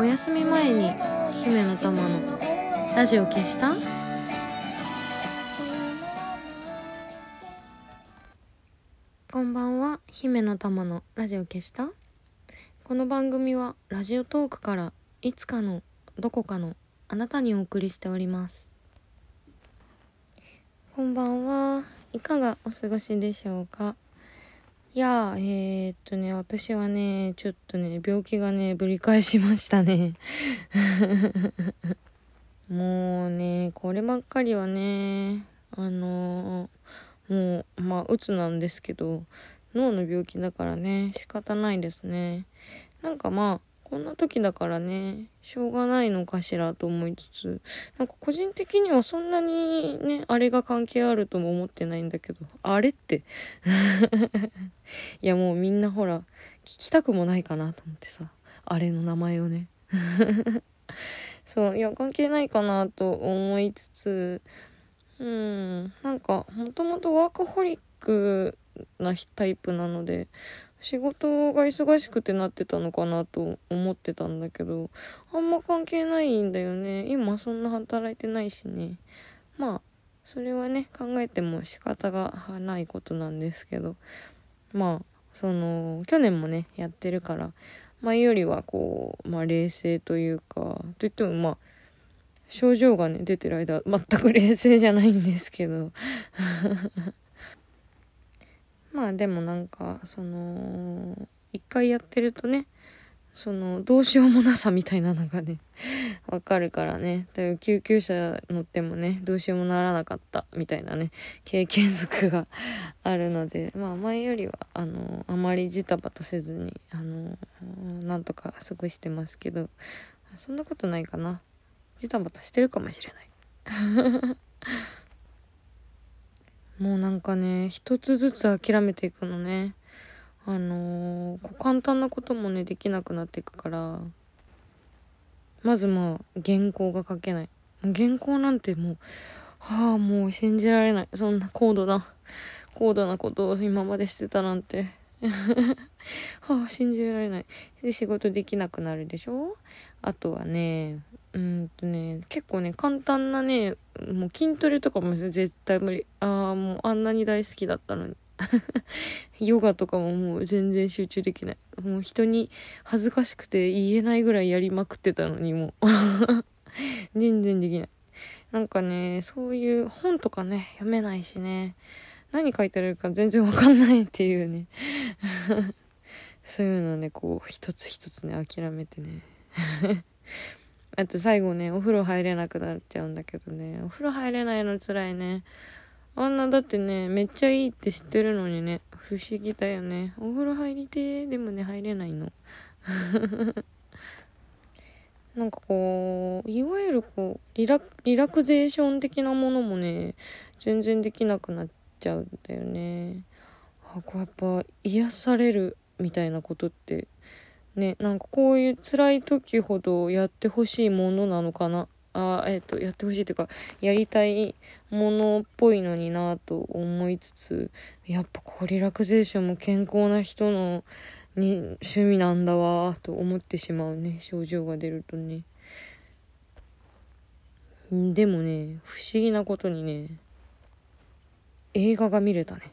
お休み前に姫の玉のラジオ消した？こんばんは。姫の玉のラジオ消した？この番組はラジオトークからいつかのどこかのあなたにお送りしております。こんばんは。いかがお過ごしでしょうか？いやえー、っとね、私はね、ちょっとね、病気がね、ぶり返しましたね。もうね、こればっかりはね、あのー、もう、まあ、うつなんですけど、脳の病気だからね、仕方ないですね。なんかまあ、こんな時だからね、しょうがないのかしらと思いつつ、なんか個人的にはそんなにね、あれが関係あるとも思ってないんだけど、あれって いやもうみんなほら、聞きたくもないかなと思ってさ、あれの名前をね。そう、いや、関係ないかなと思いつつ、うん、なんか、もともとワークホリックなタイプなので、仕事が忙しくてなってたのかなと思ってたんだけど、あんま関係ないんだよね。今そんな働いてないしね。まあ、それはね、考えても仕方がないことなんですけど、まあ、その、去年もね、やってるから、前よりはこう、まあ冷静というか、といってもまあ、症状がね、出てる間、全く冷静じゃないんですけど、まあでもなんかその一回やってるとねそのどうしようもなさみたいなのがね わかるからね。だから救急車乗ってもねどうしようもならなかったみたいなね経験則があるので まあ前よりはあのあまりジタバタせずにあのなんとか過ごしてますけどそんなことないかな。ジタバタしてるかもしれない。もうなんかね、一つずつ諦めていくのね。あのー、簡単なこともね、できなくなっていくから、まずまあ、原稿が書けない。原稿なんてもう、はあ、もう信じられない。そんな高度な、高度なことを今までしてたなんて。はあ、信じられない。で、仕事できなくなるでしょ？あとはね、うんとね、結構ね、簡単なね、もう筋トレとかも絶対無理。ああ、もうあんなに大好きだったのに。ヨガとかももう全然集中できない。もう人に恥ずかしくて言えないぐらいやりまくってたのにもう 全然できない。なんかね、そういう本とかね、読めないしね。何書いてあるか全然わかんないっていうね。そういうのね、こう、一つ一つね、諦めてね。あと最後ね、お風呂入れなくなっちゃうんだけどね、お風呂入れないの辛いね。あんなだってね、めっちゃいいって知ってるのにね、不思議だよね。お風呂入りてでもね、入れないの。なんかこう、いわゆるこうリラ、リラクゼーション的なものもね、全然できなくなっちゃうんだよね。あ、こうやっぱ癒されるみたいなことってね、なんかこういう辛い時ほどやってほしいものなのかな。あえっ、ー、と、やってほしいっていうか、やりたいものっぽいのになと思いつつ、やっぱこうリラクゼーションも健康な人のに趣味なんだわと思ってしまうね、症状が出るとね。でもね、不思議なことにね、映画が見れたね。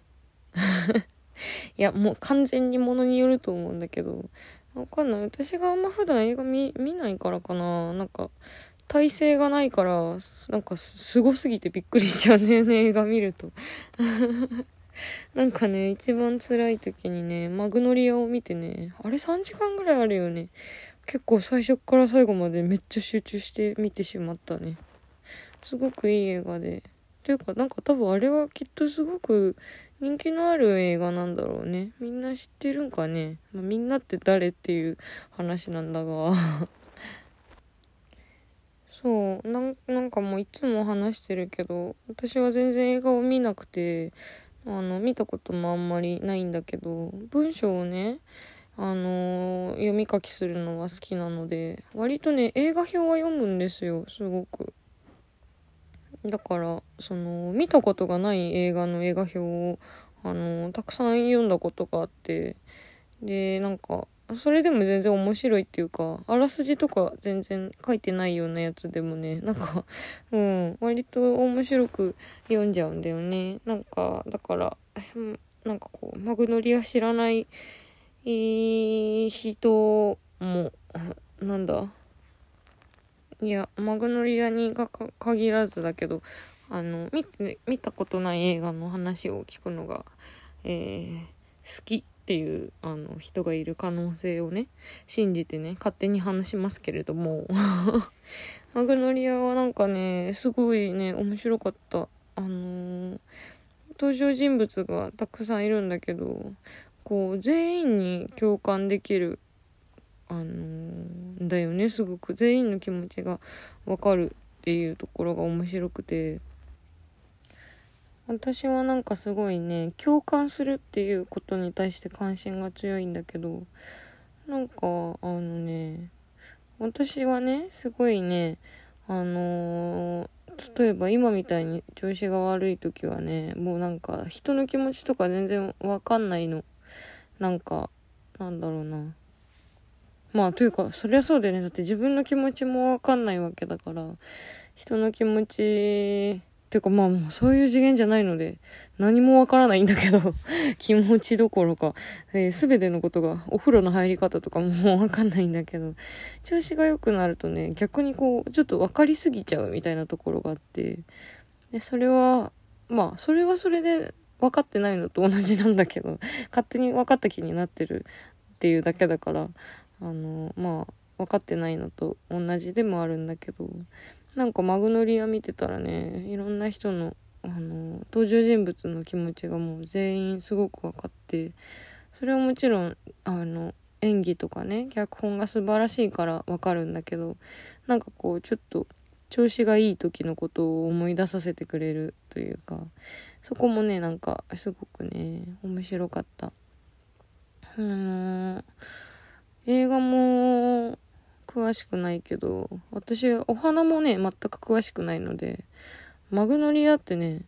いや、もう完全にものによると思うんだけど、わかんない。私があんま普段映画見、見ないからかな。なんか、体勢がないから、なんかすごすぎてびっくりしちゃうんだよね、映画見ると。なんかね、一番辛い時にね、マグノリアを見てね、あれ3時間ぐらいあるよね。結構最初から最後までめっちゃ集中して見てしまったね。すごくいい映画で。というか、なんか多分あれはきっとすごく人気のある映画なんだろうね。みんな知ってるんかね。まあ、みんなって誰っていう話なんだが そうなんなんかもういつも話してるけど私は全然映画を見なくてあの見たこともあんまりないんだけど文章をねあの読み書きするのは好きなので割とね映画表は読むんですよすごくだからその見たことがない映画の映画表をあのたくさん読んだことがあってでなんかそれでも全然面白いっていうかあらすじとか全然書いてないようなやつでもねなんかうん割と面白く読んじゃうんだよね。なんかだからなんかこうマグノリア知らない人もなんだいやマグノリアにが限らずだけどあの見て見たことない映画の話を聞くのが、えー、好きっていうあの人がいる可能性をね信じてね勝手に話しますけれども。マグノリアはなんかねすごいね面白かった。あのー、登場人物がたくさんいるんだけどこう全員に共感できるあのー、だよねすごく。全員の気持ちがわかるっていうところが面白くて。私はなんかすごいね共感するっていうことに対して関心が強いんだけどなんかあのね私はねすごいねあのー、例えば今みたいに調子が悪い時はねもうなんか人の気持ちとか全然わかんないの。なんかなんだろうな。まあというかそりゃそうだよね。だって自分の気持ちもわかんないわけだから人の気持ちっていうかまあもうそういう次元じゃないので、何もわからないんだけど、気持ちどころか、えー、べ、てのことが、お風呂の入り方とかも わかんないんだけど、調子が良くなるとね、逆にこう、ちょっと分かりすぎちゃうみたいなところがあって、で、それは、まあ、それはそれで分かってないのと同じなんだけど、勝手に分かった気になってるっていうだけだから、あの、まあ、分かってないのと同じでもあるんだけど、なんかマグノリア見てたらねいろんな人のあの登場人物の気持ちがもう全員すごく分かってそれはもちろんあの演技とかね脚本が素晴らしいから分かるんだけどなんかこうちょっと調子がいい時のことを思い出させてくれるというかそこもねなんかすごくね面白かった。うん映画も詳しくないけど、私、お花もね、全く詳しくないので、マグノリアってね、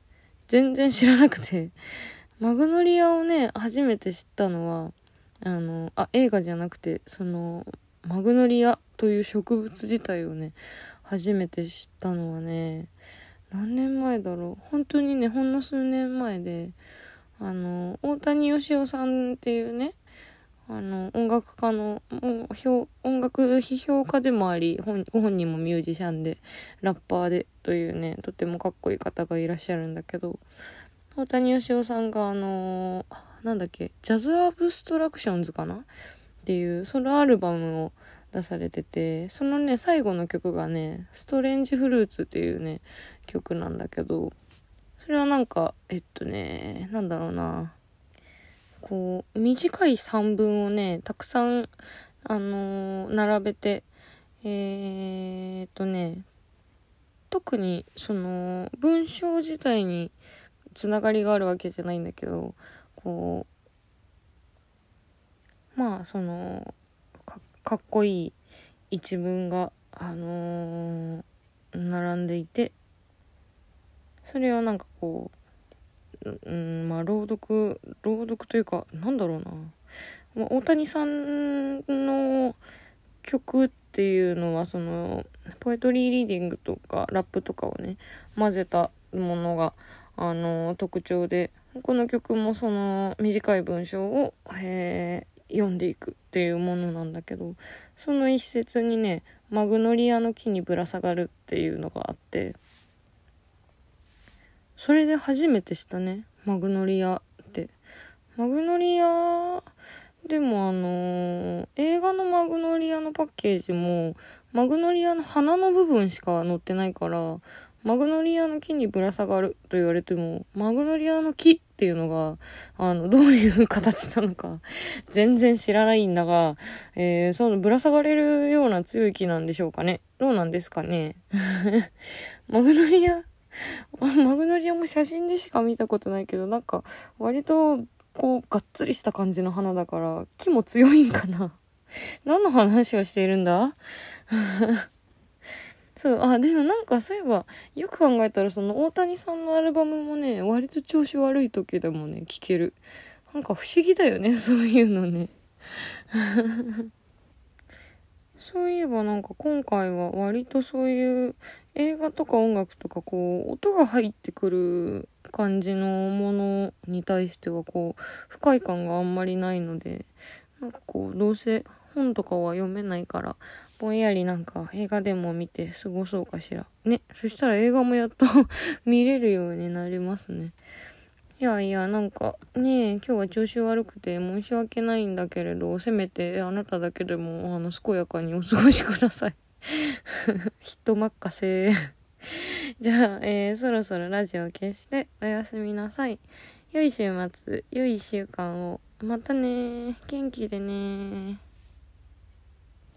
全然知らなくて、マグノリアをね、初めて知ったのは、あの、あ、映画じゃなくて、その、マグノリアという植物自体をね、初めて知ったのはね、何年前だろう。本当にね、ほんの数年前で、あの、大谷義雄さんっていうね、あの、音楽家の、音楽批評家でもあり、本ご本人もミュージシャンで、ラッパーでというね、とてもかっこいい方がいらっしゃるんだけど、大谷義雄さんがあのなんだっけ、ジャズアブストラクションズかな？っていうソロアルバムを出されてて、そのね、最後の曲がね、ストレンジフルーツっていうね、曲なんだけど、それはなんか、えっとね、なんだろうな、こう、短い散文をね、たくさん、あのー、並べて、えー、っとね、特に、その、文章自体につながりがあるわけじゃないんだけど、こう、まあ、その、かかっこいい一文が、あのー、並んでいて、それをなんかこう、うん、まあ、朗読、朗読というか、なんだろうな。まあ、大谷さんの曲っていうのは、その、ポエトリーリーディングとか、ラップとかをね、混ぜたものが、あの、特徴で、この曲もその短い文章を、えー、読んでいくっていうものなんだけど、その一節にね、マグノリアの木にぶら下がるっていうのがあって、それで初めてしたね。マグノリアって。マグノリア、でもあのー、映画のマグノリアのパッケージも、マグノリアの花の部分しか載ってないから、マグノリアの木にぶら下がると言われても、マグノリアの木っていうのが、あの、どういう形なのか、全然知らないんだが、えー、そのぶら下がれるような強い木なんでしょうかね。どうなんですかね。マグノリア、マグノリアも写真でしか見たことないけど、なんか、割と、こう、がっつりした感じの花だから、木も強いんかな。何の話をしているんだ？そう、あ、でもなんかそういえば、よく考えたらその大谷さんのアルバムもね、割と調子悪い時でもね、聴ける。なんか不思議だよね、そういうのね。そういえばなんか今回は割とそういう映画とか音楽とかこう音が入ってくる感じのものに対してはこう不快感があんまりないのでなんかこうどうせ本とかは読めないからぼんやりなんか映画でも見て過ごそうかしら。ね。そしたら映画もやっと 見れるようになりますね。いやいや、なんかね今日は調子悪くて申し訳ないんだけれど、せめてあなただけでも、あの、健やかにお過ごしください。ひとまっかせ じゃあ、えー、そろそろラジオ消しておやすみなさい。良い週末、良い週間を。またね元気でね